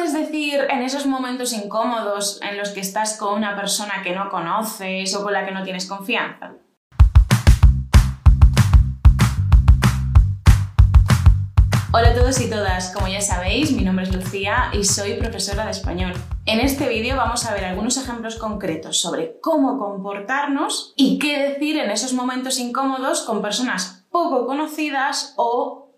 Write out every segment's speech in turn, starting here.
puedes decir en esos momentos incómodos en los que estás con una persona que no conoces o con la que no tienes confianza? Hola a todos y todas, como ya sabéis, mi nombre es Lucía y soy profesora de español. En este vídeo vamos a ver algunos ejemplos concretos sobre cómo comportarnos y qué decir en esos momentos incómodos con personas poco conocidas o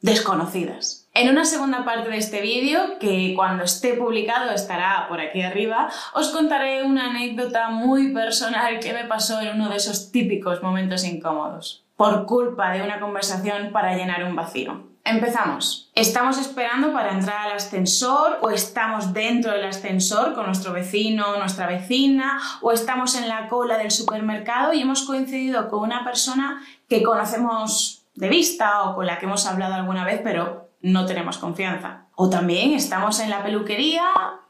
desconocidas. En una segunda parte de este vídeo, que cuando esté publicado estará por aquí arriba, os contaré una anécdota muy personal que me pasó en uno de esos típicos momentos incómodos, por culpa de una conversación para llenar un vacío. Empezamos. Estamos esperando para entrar al ascensor o estamos dentro del ascensor con nuestro vecino, nuestra vecina o estamos en la cola del supermercado y hemos coincidido con una persona que conocemos de vista o con la que hemos hablado alguna vez pero no tenemos confianza. O también estamos en la peluquería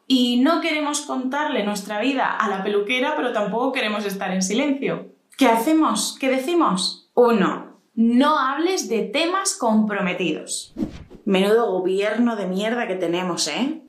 y no queremos contarle nuestra vida a la peluquera pero tampoco queremos estar en silencio. ¿Qué hacemos? ¿Qué decimos? Uno, no hables de temas comprometidos. Menudo gobierno de mierda que tenemos, ¿eh?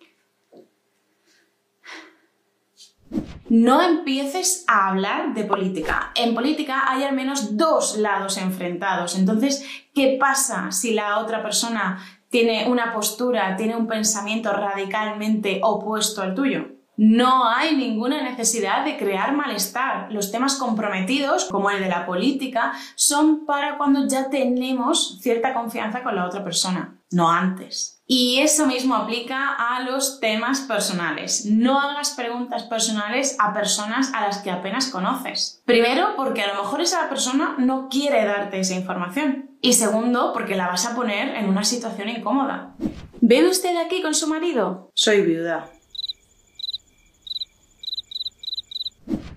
No empieces a hablar de política. En política hay al menos dos lados enfrentados. Entonces, ¿qué pasa si la otra persona tiene una postura, tiene un pensamiento radicalmente opuesto al tuyo? No hay ninguna necesidad de crear malestar. Los temas comprometidos, como el de la política, son para cuando ya tenemos cierta confianza con la otra persona, no antes. Y eso mismo aplica a los temas personales. No hagas preguntas personales a personas a las que apenas conoces. Primero, porque a lo mejor esa persona no quiere darte esa información. Y segundo, porque la vas a poner en una situación incómoda. ¿Ve usted aquí con su marido? Soy viuda.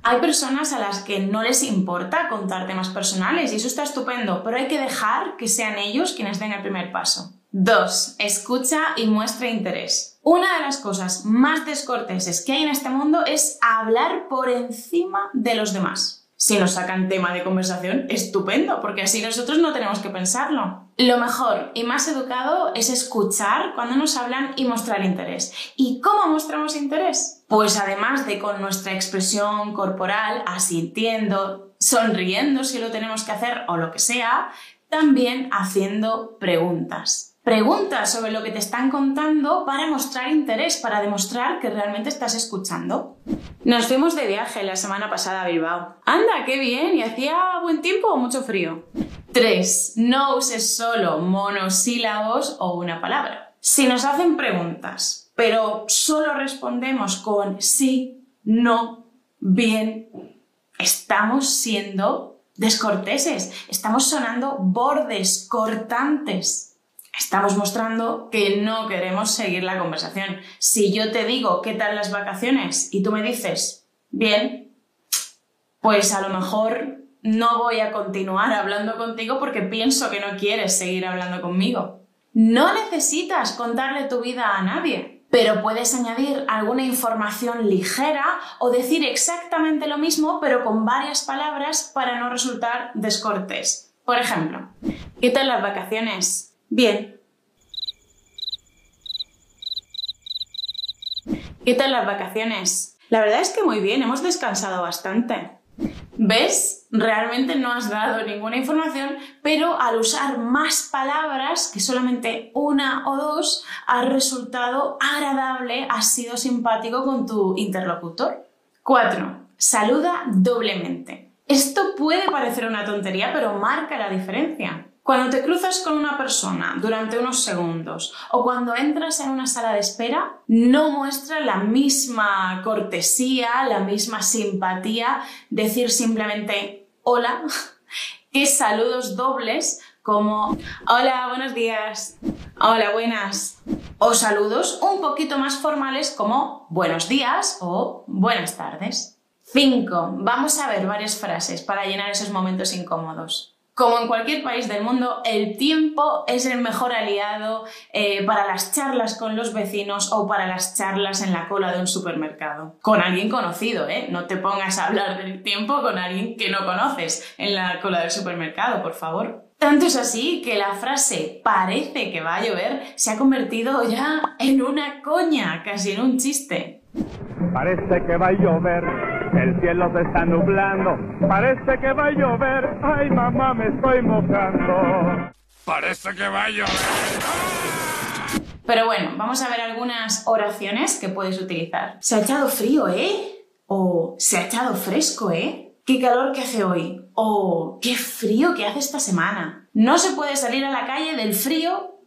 Hay personas a las que no les importa contar temas personales y eso está estupendo, pero hay que dejar que sean ellos quienes den el primer paso. 2. Escucha y muestra interés. Una de las cosas más descorteses que hay en este mundo es hablar por encima de los demás si nos sacan tema de conversación, estupendo, porque así nosotros no tenemos que pensarlo. Lo mejor y más educado es escuchar cuando nos hablan y mostrar interés. ¿Y cómo mostramos interés? Pues además de con nuestra expresión corporal, asintiendo, sonriendo si lo tenemos que hacer o lo que sea, también haciendo preguntas. Preguntas sobre lo que te están contando para mostrar interés, para demostrar que realmente estás escuchando. Nos fuimos de viaje la semana pasada a Bilbao. Anda, qué bien, y hacía buen tiempo o mucho frío. 3. No uses solo monosílabos o una palabra. Si nos hacen preguntas, pero solo respondemos con sí, no, bien, estamos siendo descorteses, estamos sonando bordes, cortantes. Estamos mostrando que no queremos seguir la conversación. Si yo te digo qué tal las vacaciones y tú me dices, bien, pues a lo mejor no voy a continuar hablando contigo porque pienso que no quieres seguir hablando conmigo. No necesitas contarle tu vida a nadie, pero puedes añadir alguna información ligera o decir exactamente lo mismo pero con varias palabras para no resultar descortés. Por ejemplo, ¿qué tal las vacaciones? Bien. ¿Qué tal las vacaciones? La verdad es que muy bien, hemos descansado bastante. ¿Ves? Realmente no has dado ninguna información, pero al usar más palabras que solamente una o dos, has resultado agradable, has sido simpático con tu interlocutor. 4. Saluda doblemente. Esto puede parecer una tontería, pero marca la diferencia. Cuando te cruzas con una persona durante unos segundos o cuando entras en una sala de espera, no muestra la misma cortesía, la misma simpatía decir simplemente hola que saludos dobles como hola, buenos días, hola, buenas. O saludos un poquito más formales como buenos días o buenas tardes. 5. Vamos a ver varias frases para llenar esos momentos incómodos. Como en cualquier país del mundo, el tiempo es el mejor aliado eh, para las charlas con los vecinos o para las charlas en la cola de un supermercado. Con alguien conocido, ¿eh? No te pongas a hablar del tiempo con alguien que no conoces en la cola del supermercado, por favor. Tanto es así que la frase parece que va a llover se ha convertido ya en una coña, casi en un chiste. Parece que va a llover, el cielo se está nublando. Parece que va a llover, ay mamá me estoy mojando. Parece que va a llover. Pero bueno, vamos a ver algunas oraciones que puedes utilizar. Se ha echado frío, ¿eh? O se ha echado fresco, ¿eh? qué calor que hace hoy o qué frío que hace esta semana. No se puede salir a la calle del frío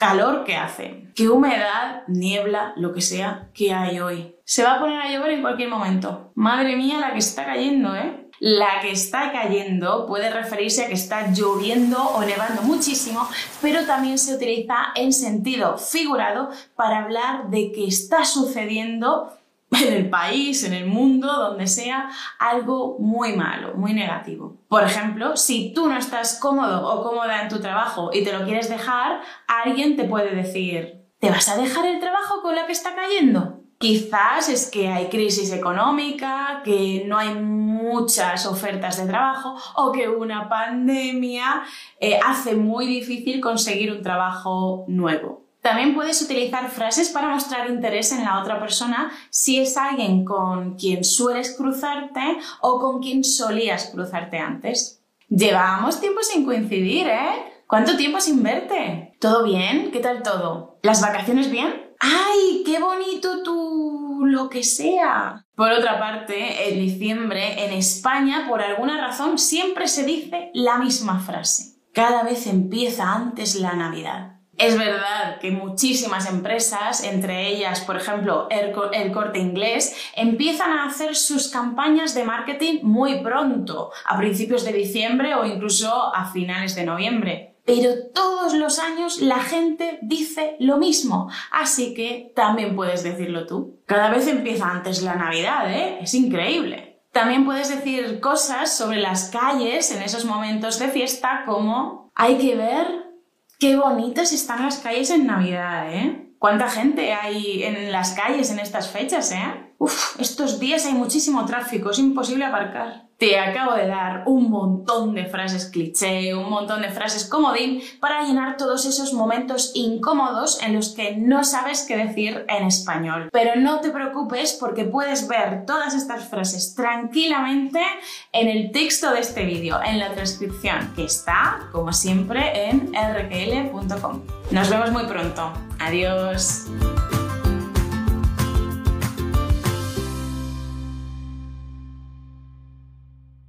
calor que hace, qué humedad, niebla, lo que sea que hay hoy. Se va a poner a llover en cualquier momento. Madre mía, la que está cayendo, ¿eh? La que está cayendo puede referirse a que está lloviendo o nevando muchísimo, pero también se utiliza en sentido figurado para hablar de que está sucediendo en el país, en el mundo, donde sea, algo muy malo, muy negativo. Por ejemplo, si tú no estás cómodo o cómoda en tu trabajo y te lo quieres dejar, alguien te puede decir, ¿te vas a dejar el trabajo con la que está cayendo? Quizás es que hay crisis económica, que no hay muchas ofertas de trabajo o que una pandemia eh, hace muy difícil conseguir un trabajo nuevo. También puedes utilizar frases para mostrar interés en la otra persona si es alguien con quien sueles cruzarte o con quien solías cruzarte antes. Llevamos tiempo sin coincidir, ¿eh? ¿Cuánto tiempo sin verte? ¿Todo bien? ¿Qué tal todo? ¿Las vacaciones bien? ¡Ay, qué bonito tú! lo que sea. Por otra parte, en diciembre, en España, por alguna razón, siempre se dice la misma frase. Cada vez empieza antes la Navidad. Es verdad que muchísimas empresas, entre ellas, por ejemplo, el, corte inglés, empiezan a hacer sus campañas de marketing muy pronto, a principios de diciembre o incluso a finales de noviembre. Pero todos los años la gente dice lo mismo, así que también puedes decirlo tú. Cada vez empieza antes la Navidad, ¿eh? Es increíble. También puedes decir cosas sobre las calles en esos momentos de fiesta como hay que ver Qué bonitas están las calles en Navidad, ¿eh? ¿Cuánta gente hay en las calles en estas fechas, eh? Uf, estos días hay muchísimo tráfico, es imposible aparcar. Te acabo de dar un montón de frases cliché, un montón de frases comodín para llenar todos esos momentos incómodos en los que no sabes qué decir en español. Pero no te preocupes porque puedes ver todas estas frases tranquilamente en el texto de este vídeo, en la transcripción, que está, como siempre, en rkl.com. Nos vemos muy pronto. Adiós.